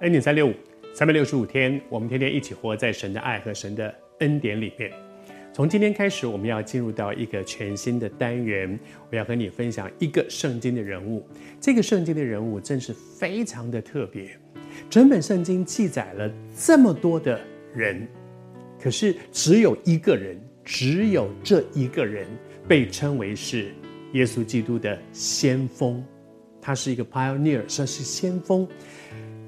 恩典三六五，三百六十五天，我们天天一起活在神的爱和神的恩典里面。从今天开始，我们要进入到一个全新的单元，我要和你分享一个圣经的人物。这个圣经的人物真是非常的特别。整本圣经记载了这么多的人，可是只有一个人，只有这一个人被称为是耶稣基督的先锋。他是一个 pioneer，说是先锋。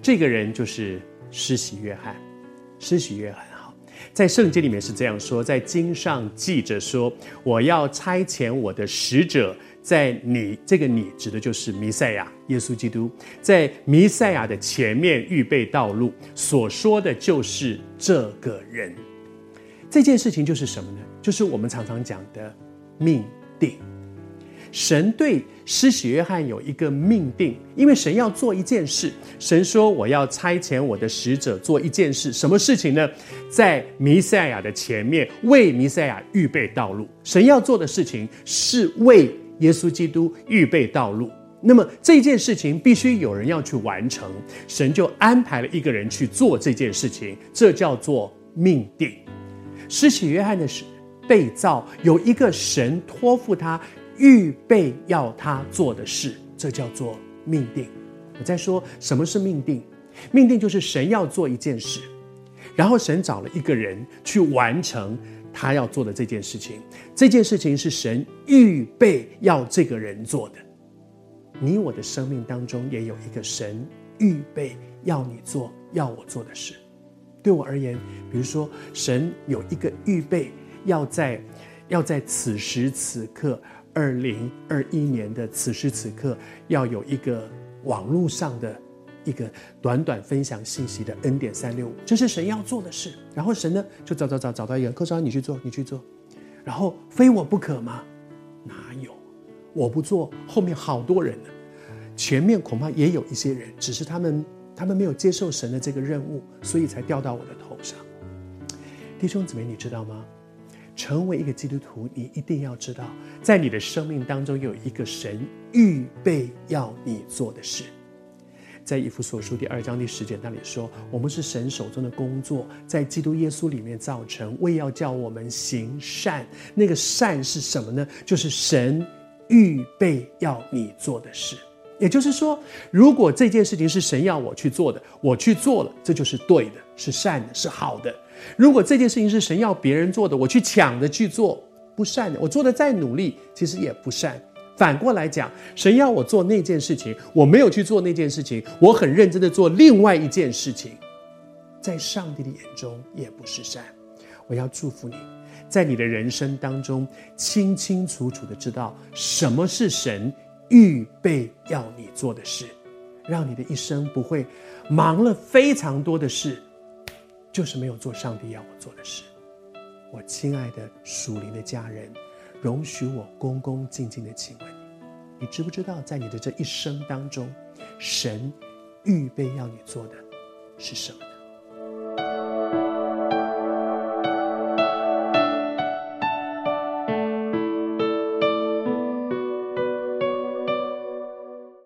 这个人就是施洗约翰，施洗约翰哈，在圣经里面是这样说，在经上记着说：“我要差遣我的使者，在你这个你指的就是弥赛亚耶稣基督，在弥赛亚的前面预备道路。”所说的就是这个人。这件事情就是什么呢？就是我们常常讲的命定。神对施洗约翰有一个命定，因为神要做一件事。神说：“我要差遣我的使者做一件事，什么事情呢？在弥赛亚的前面为弥赛亚预备道路。神要做的事情是为耶稣基督预备道路。那么这件事情必须有人要去完成，神就安排了一个人去做这件事情，这叫做命定。施洗约翰的被造，有一个神托付他。”预备要他做的事，这叫做命定。我在说什么是命定？命定就是神要做一件事，然后神找了一个人去完成他要做的这件事情。这件事情是神预备要这个人做的。你我的生命当中也有一个神预备要你做、要我做的事。对我而言，比如说神有一个预备要在要在此时此刻。二零二一年的此时此刻，要有一个网络上的一个短短分享信息的 N 点三六五，这是神要做的事。然后神呢，就找找找找到一个，科长你去做，你去做。然后非我不可吗？哪有？我不做，后面好多人呢。前面恐怕也有一些人，只是他们他们没有接受神的这个任务，所以才掉到我的头上。弟兄姊妹，你知道吗？成为一个基督徒，你一定要知道，在你的生命当中有一个神预备要你做的事。在以弗所书第二章第十节那里说：“我们是神手中的工作，在基督耶稣里面造成，为要叫我们行善。那个善是什么呢？就是神预备要你做的事。也就是说，如果这件事情是神要我去做的，我去做了，这就是对的，是善的，是好的。”如果这件事情是神要别人做的，我去抢着去做，不善的。我做的再努力，其实也不善。反过来讲，神要我做那件事情，我没有去做那件事情，我很认真的做另外一件事情，在上帝的眼中也不是善。我要祝福你，在你的人生当中，清清楚楚的知道什么是神预备要你做的事，让你的一生不会忙了非常多的事。就是没有做上帝要我做的事。我亲爱的属灵的家人，容许我恭恭敬敬的请问你：你知不知道，在你的这一生当中，神预备要你做的是什么？